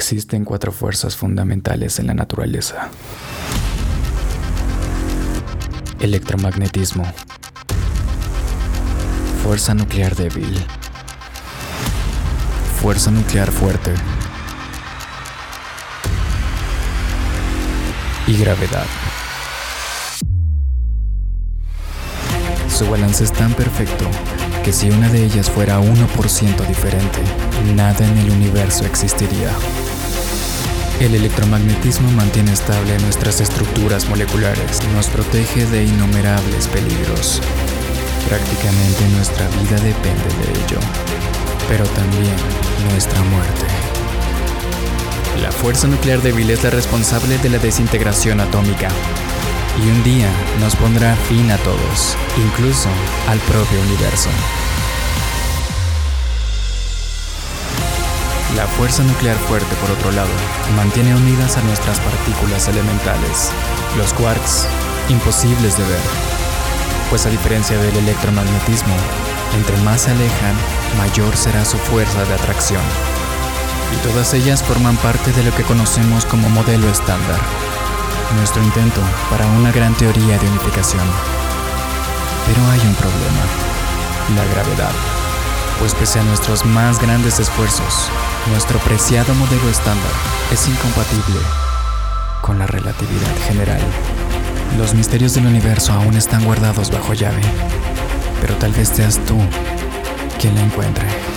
Existen cuatro fuerzas fundamentales en la naturaleza. Electromagnetismo. Fuerza nuclear débil. Fuerza nuclear fuerte. Y gravedad. Su balance es tan perfecto que si una de ellas fuera 1% diferente, nada en el universo existiría. El electromagnetismo mantiene estable nuestras estructuras moleculares, nos protege de innumerables peligros. Prácticamente nuestra vida depende de ello, pero también nuestra muerte. La fuerza nuclear débil es la responsable de la desintegración atómica y un día nos pondrá fin a todos, incluso al propio universo. La fuerza nuclear fuerte, por otro lado, mantiene unidas a nuestras partículas elementales, los quarks, imposibles de ver, pues a diferencia del electromagnetismo, entre más se alejan, mayor será su fuerza de atracción. Y todas ellas forman parte de lo que conocemos como modelo estándar, nuestro intento para una gran teoría de unificación. Pero hay un problema, la gravedad, pues pese a nuestros más grandes esfuerzos, nuestro preciado modelo estándar es incompatible con la relatividad general. Los misterios del universo aún están guardados bajo llave, pero tal vez seas tú quien la encuentre.